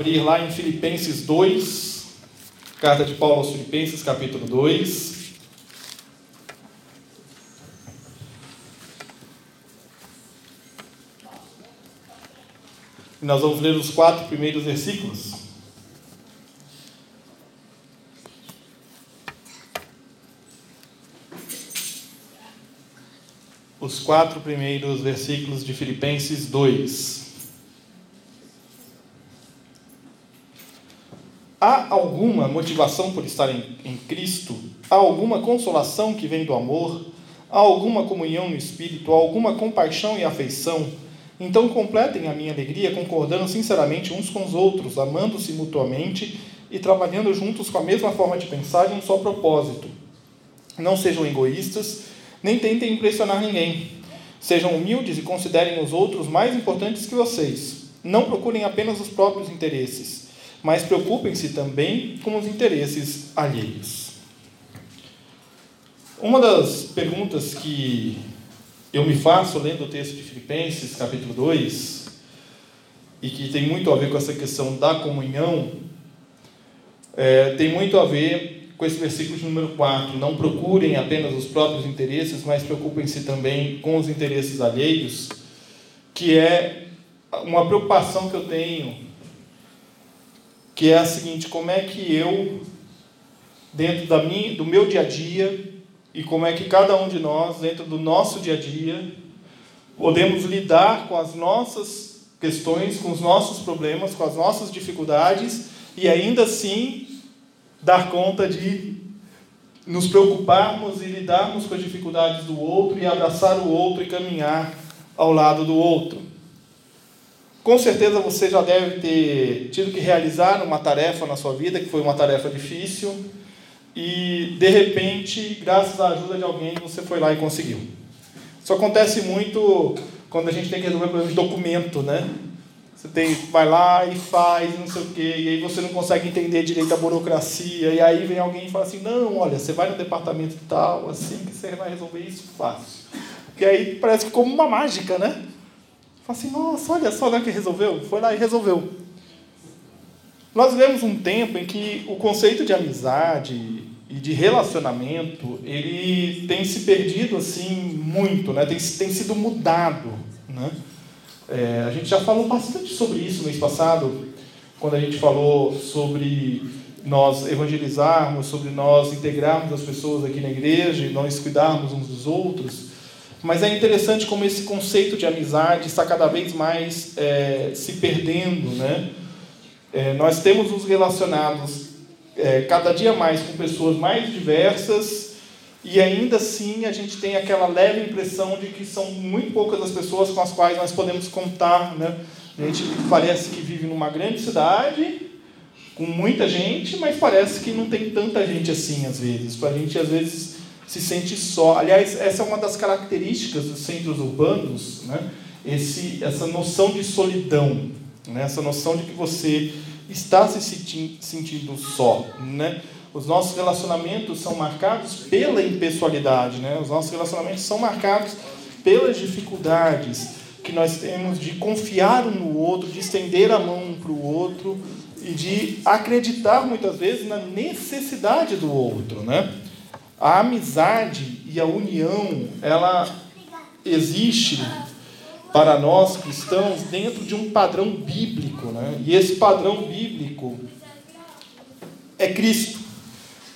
Abrir lá em Filipenses 2, carta de Paulo aos Filipenses, capítulo 2. E nós vamos ler os quatro primeiros versículos. Os quatro primeiros versículos de Filipenses 2. Há alguma motivação por estar em, em, Cristo? Há alguma consolação que vem do amor? Há alguma comunhão no Espírito? Há alguma compaixão e afeição? Então completem a minha alegria concordando sinceramente uns com os outros, amando-se mutuamente e trabalhando juntos com a mesma forma de pensar e um só propósito. Não sejam egoístas, nem tentem impressionar ninguém. Sejam humildes e considerem os outros mais importantes que vocês. Não procurem apenas os próprios interesses, mas preocupem-se também com os interesses alheios. Uma das perguntas que eu me faço lendo o texto de Filipenses, capítulo 2, e que tem muito a ver com essa questão da comunhão, é, tem muito a ver com esse versículo de número 4. Não procurem apenas os próprios interesses, mas preocupem-se também com os interesses alheios, que é uma preocupação que eu tenho, que é a seguinte: como é que eu, dentro da minha, do meu dia a dia, e como é que cada um de nós, dentro do nosso dia a dia, podemos lidar com as nossas questões, com os nossos problemas, com as nossas dificuldades e ainda assim dar conta de nos preocuparmos e lidarmos com as dificuldades do outro e abraçar o outro e caminhar ao lado do outro. Com certeza você já deve ter tido que realizar uma tarefa na sua vida que foi uma tarefa difícil e de repente, graças à ajuda de alguém, você foi lá e conseguiu. Isso acontece muito quando a gente tem que resolver problemas de documento, né? Você tem, vai lá e faz, não sei o quê, e aí você não consegue entender direito a burocracia, e aí vem alguém e fala assim, não, olha, você vai no departamento tal, assim que você vai resolver isso fácil. E aí parece que como uma mágica, né? Fala assim, nossa, olha só lá que resolveu, foi lá e resolveu. Nós vivemos um tempo em que o conceito de amizade e de relacionamento ele tem se perdido assim muito, né? tem, tem sido mudado. Né? É, a gente já falou bastante sobre isso no mês passado, quando a gente falou sobre nós evangelizarmos, sobre nós integrarmos as pessoas aqui na igreja e nós cuidarmos uns dos outros. Mas é interessante como esse conceito de amizade está cada vez mais é, se perdendo, né? É, nós temos nos relacionados é, cada dia mais com pessoas mais diversas e ainda assim a gente tem aquela leve impressão de que são muito poucas as pessoas com as quais nós podemos contar. Né? A gente parece que vive numa grande cidade, com muita gente, mas parece que não tem tanta gente assim às vezes. A gente às vezes se sente só. Aliás, essa é uma das características dos centros urbanos, né? Esse, essa noção de solidão né? essa noção de que você está se sentindo só. Né? Os nossos relacionamentos são marcados pela impessoalidade, né? os nossos relacionamentos são marcados pelas dificuldades que nós temos de confiar um no outro, de estender a mão um para o outro e de acreditar muitas vezes na necessidade do outro. Né? A amizade e a união, ela existe para nós cristãos dentro de um padrão bíblico. Né? E esse padrão bíblico é Cristo.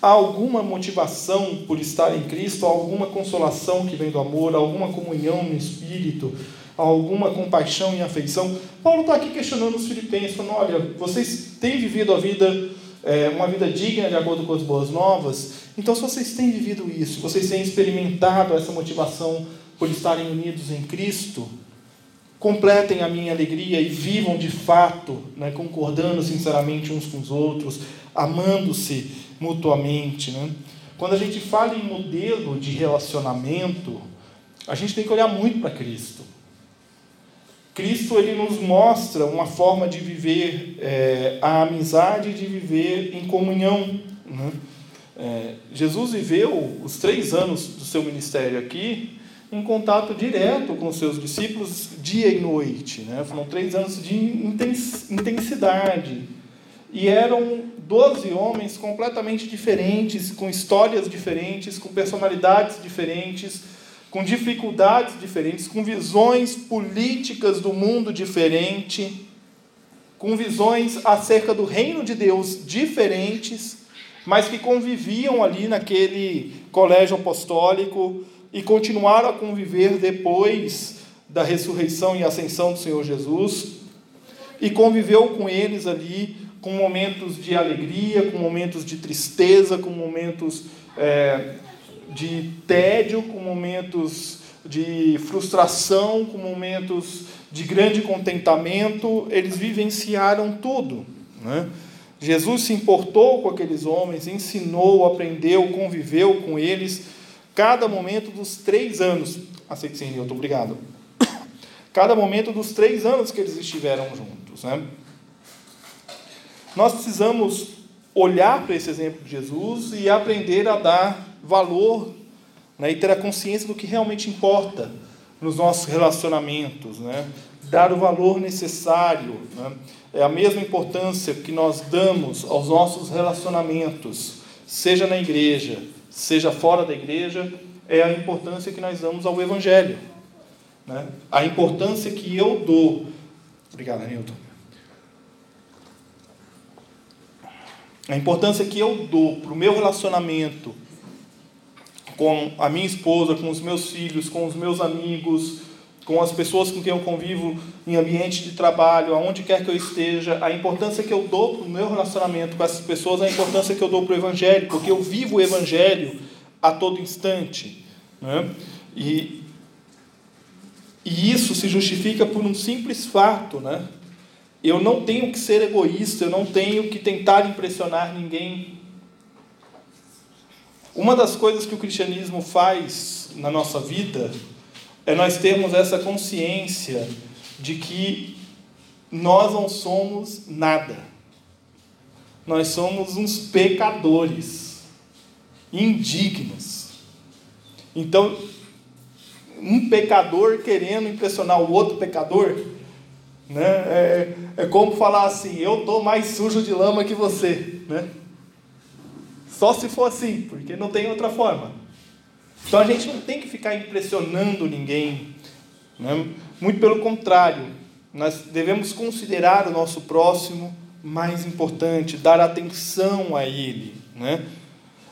Há alguma motivação por estar em Cristo, alguma consolação que vem do amor, alguma comunhão no Espírito, alguma compaixão e afeição. Paulo está aqui questionando os filipenses, falando: olha, vocês têm vivido a vida, é, uma vida digna de acordo com as boas novas, então se vocês têm vivido isso, vocês têm experimentado essa motivação por estarem unidos em Cristo, completem a minha alegria e vivam de fato, né, concordando sinceramente uns com os outros, amando-se mutuamente. Né? Quando a gente fala em modelo de relacionamento, a gente tem que olhar muito para Cristo. Cristo ele nos mostra uma forma de viver é, a amizade, de viver em comunhão. Né? É, Jesus viveu os três anos do seu ministério aqui em contato direto com seus discípulos dia e noite. Né? Foram três anos de intensidade. E eram doze homens completamente diferentes, com histórias diferentes, com personalidades diferentes, com dificuldades diferentes, com visões políticas do mundo diferente, com visões acerca do reino de Deus diferentes, mas que conviviam ali naquele colégio apostólico e continuaram a conviver depois da ressurreição e ascensão do Senhor Jesus, e conviveu com eles ali com momentos de alegria, com momentos de tristeza, com momentos é, de tédio, com momentos de frustração, com momentos de grande contentamento, eles vivenciaram tudo. Né? Jesus se importou com aqueles homens, ensinou, aprendeu, conviveu com eles, cada momento dos três anos. Aceite sim, Nilton, obrigado. Cada momento dos três anos que eles estiveram juntos. Né? Nós precisamos olhar para esse exemplo de Jesus e aprender a dar valor né, e ter a consciência do que realmente importa nos nossos relacionamentos, né? dar o valor necessário. Né? É a mesma importância que nós damos aos nossos relacionamentos, seja na igreja, seja fora da igreja, é a importância que nós damos ao Evangelho. Né? A importância que eu dou. Obrigado, Nilton. A importância que eu dou para o meu relacionamento com a minha esposa, com os meus filhos, com os meus amigos, com as pessoas com quem eu convivo em ambiente de trabalho, aonde quer que eu esteja, a importância que eu dou para o meu relacionamento com essas pessoas, a importância que eu dou para o Evangelho, porque eu vivo o Evangelho a todo instante. Né? E, e isso se justifica por um simples fato. Né? Eu não tenho que ser egoísta, eu não tenho que tentar impressionar ninguém uma das coisas que o cristianismo faz na nossa vida é nós termos essa consciência de que nós não somos nada. Nós somos uns pecadores, indignos. Então, um pecador querendo impressionar o outro pecador, né? é, é como falar assim: eu estou mais sujo de lama que você. Né? Só se for assim, porque não tem outra forma. Então a gente não tem que ficar impressionando ninguém. Né? Muito pelo contrário, nós devemos considerar o nosso próximo mais importante, dar atenção a ele. Né?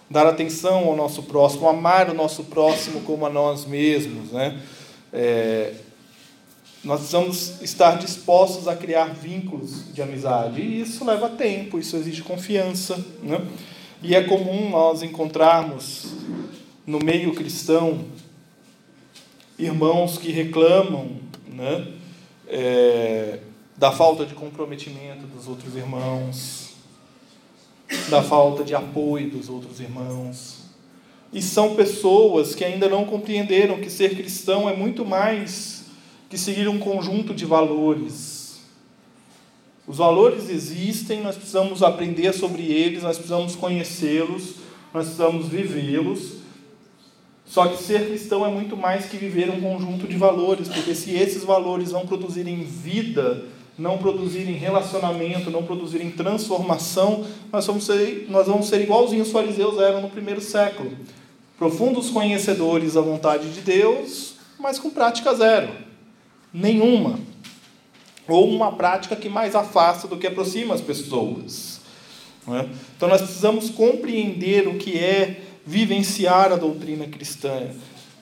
Dar atenção ao nosso próximo, amar o nosso próximo como a nós mesmos. Né? É, nós precisamos estar dispostos a criar vínculos de amizade. E isso leva tempo, isso exige confiança. Né? E é comum nós encontrarmos no meio cristão irmãos que reclamam né, é, da falta de comprometimento dos outros irmãos, da falta de apoio dos outros irmãos. E são pessoas que ainda não compreenderam que ser cristão é muito mais que seguir um conjunto de valores os valores existem, nós precisamos aprender sobre eles, nós precisamos conhecê-los, nós precisamos vivê-los. Só que ser cristão é muito mais que viver um conjunto de valores, porque se esses valores não produzirem vida, não produzirem relacionamento, não produzirem transformação, nós vamos ser, nós vamos ser igualzinhos os fariseus eram no primeiro século. Profundos conhecedores da vontade de Deus, mas com prática zero. Nenhuma ou uma prática que mais afasta do que aproxima as pessoas. É? Então nós precisamos compreender o que é vivenciar a doutrina cristã.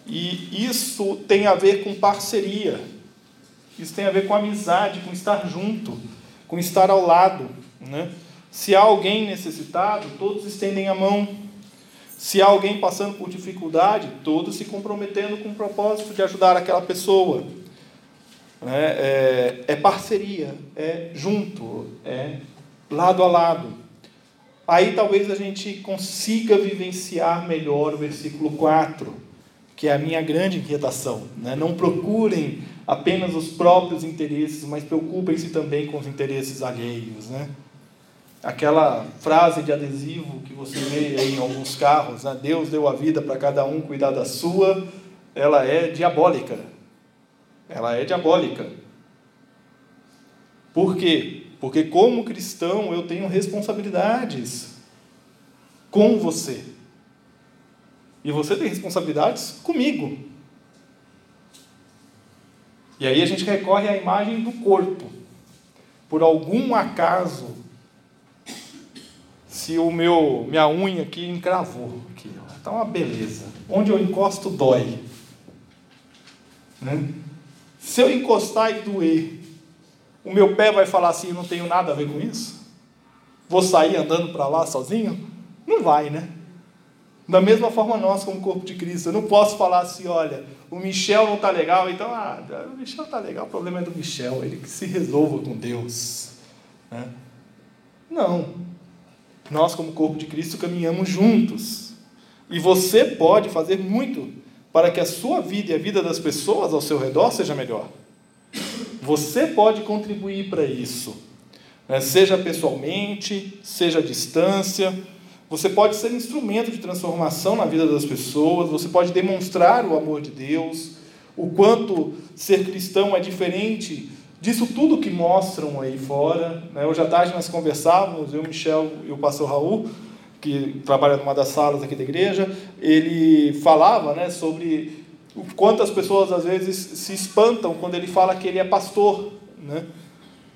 E isso tem a ver com parceria, isso tem a ver com amizade, com estar junto, com estar ao lado. Né? Se há alguém necessitado, todos estendem a mão. Se há alguém passando por dificuldade, todos se comprometendo com o propósito de ajudar aquela pessoa. né? é, é parceria, é junto, é lado a lado. Aí talvez a gente consiga vivenciar melhor o versículo 4, que é a minha grande inquietação. Né? Não procurem apenas os próprios interesses, mas preocupem-se também com os interesses alheios. Né? Aquela frase de adesivo que você vê em alguns carros, né? Deus deu a vida para cada um cuidar da sua, ela é diabólica. Ela é diabólica. Por quê? Porque, como cristão, eu tenho responsabilidades com você. E você tem responsabilidades comigo. E aí a gente recorre à imagem do corpo. Por algum acaso, se o meu minha unha aqui encravou, aqui, está uma beleza. Onde eu encosto dói. Né? Se eu encostar e doer, o meu pé vai falar assim: não tenho nada a ver com isso? Vou sair andando para lá sozinho? Não vai, né? Da mesma forma, nós, como corpo de Cristo, eu não posso falar assim: olha, o Michel não está legal, então, ah, o Michel está legal, o problema é do Michel, ele que se resolva com Deus. Né? Não. Nós, como corpo de Cristo, caminhamos juntos. E você pode fazer muito para que a sua vida e a vida das pessoas ao seu redor seja melhor. Você pode contribuir para isso, né? seja pessoalmente, seja à distância. Você pode ser instrumento de transformação na vida das pessoas, você pode demonstrar o amor de Deus, o quanto ser cristão é diferente disso tudo que mostram aí fora. Né? Hoje à tarde nós conversávamos, eu, Michel e o pastor Raul, que trabalha numa das salas aqui da igreja, ele falava né, sobre o quanto as pessoas às vezes se espantam quando ele fala que ele é pastor, né?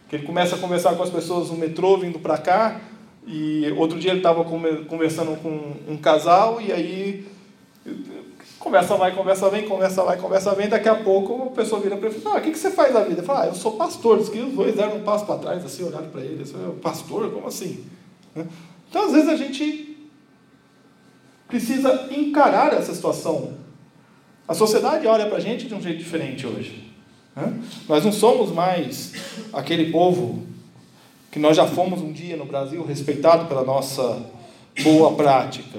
Que ele começa a conversar com as pessoas no metrô vindo para cá e outro dia ele estava conversando com um casal e aí conversa vai, conversa vem, conversa vai, conversa vem, daqui a pouco a pessoa vira para ele e fala, ah, o que, que você faz da vida? Ele fala, ah, eu sou pastor, diz que os dois deram um passo para trás, assim, olharam para ele, assim, pastor, como assim? Né? Então, às vezes, a gente precisa encarar essa situação. A sociedade olha para a gente de um jeito diferente hoje. Né? Nós não somos mais aquele povo que nós já fomos um dia no Brasil, respeitado pela nossa boa prática.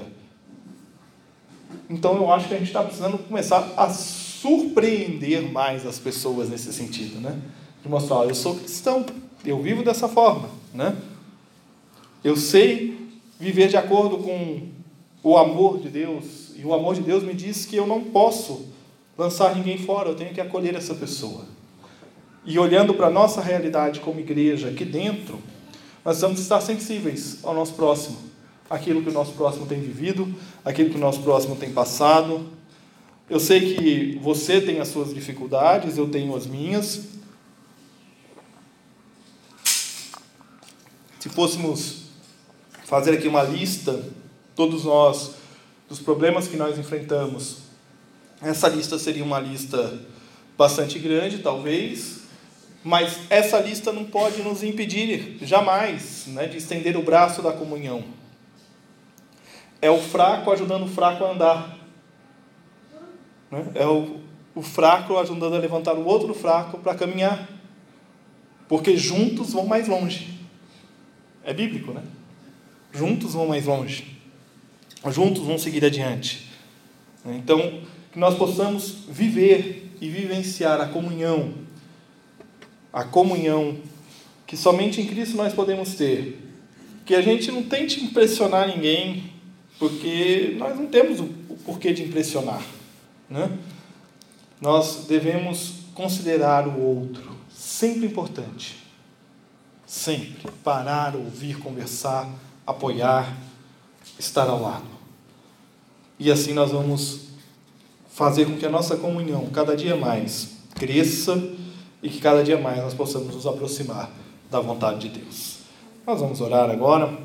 Então eu acho que a gente está precisando começar a surpreender mais as pessoas nesse sentido, né? De mostrar, eu sou cristão, eu vivo dessa forma, né? Eu sei viver de acordo com o amor de E o amor de Deus me diz que eu não posso lançar ninguém fora, eu tenho que acolher essa pessoa. E olhando para a nossa realidade como igreja aqui dentro, nós vamos estar sensíveis ao nosso próximo, aquilo que o nosso próximo tem vivido, aquilo que o nosso próximo tem passado. Eu sei que você tem as suas dificuldades, eu tenho as minhas. Se fôssemos fazer aqui uma lista, todos nós, dos problemas que nós enfrentamos. Essa lista seria uma lista bastante grande, talvez, mas essa lista não pode nos impedir jamais né, de estender o braço da comunhão. É o fraco ajudando o fraco a andar. Né? É o, o fraco ajudando a levantar o outro fraco para caminhar. Porque juntos vão mais longe. É bíblico, né? juntos vão mais longe, juntos vão seguir adiante. Então, que nós possamos viver e vivenciar a comunhão, a comunhão que somente em Cristo nós podemos ter. Que a gente não tente impressionar ninguém, porque nós não temos o porquê de impressionar. Né? Nós devemos considerar o outro, sempre importante. Sempre. Parar, ouvir, conversar, apoiar, estar ao lado. E assim nós vamos fazer com que a nossa comunhão cada dia mais cresça e que cada dia mais nós possamos nos aproximar da vontade de Deus. Nós vamos orar agora.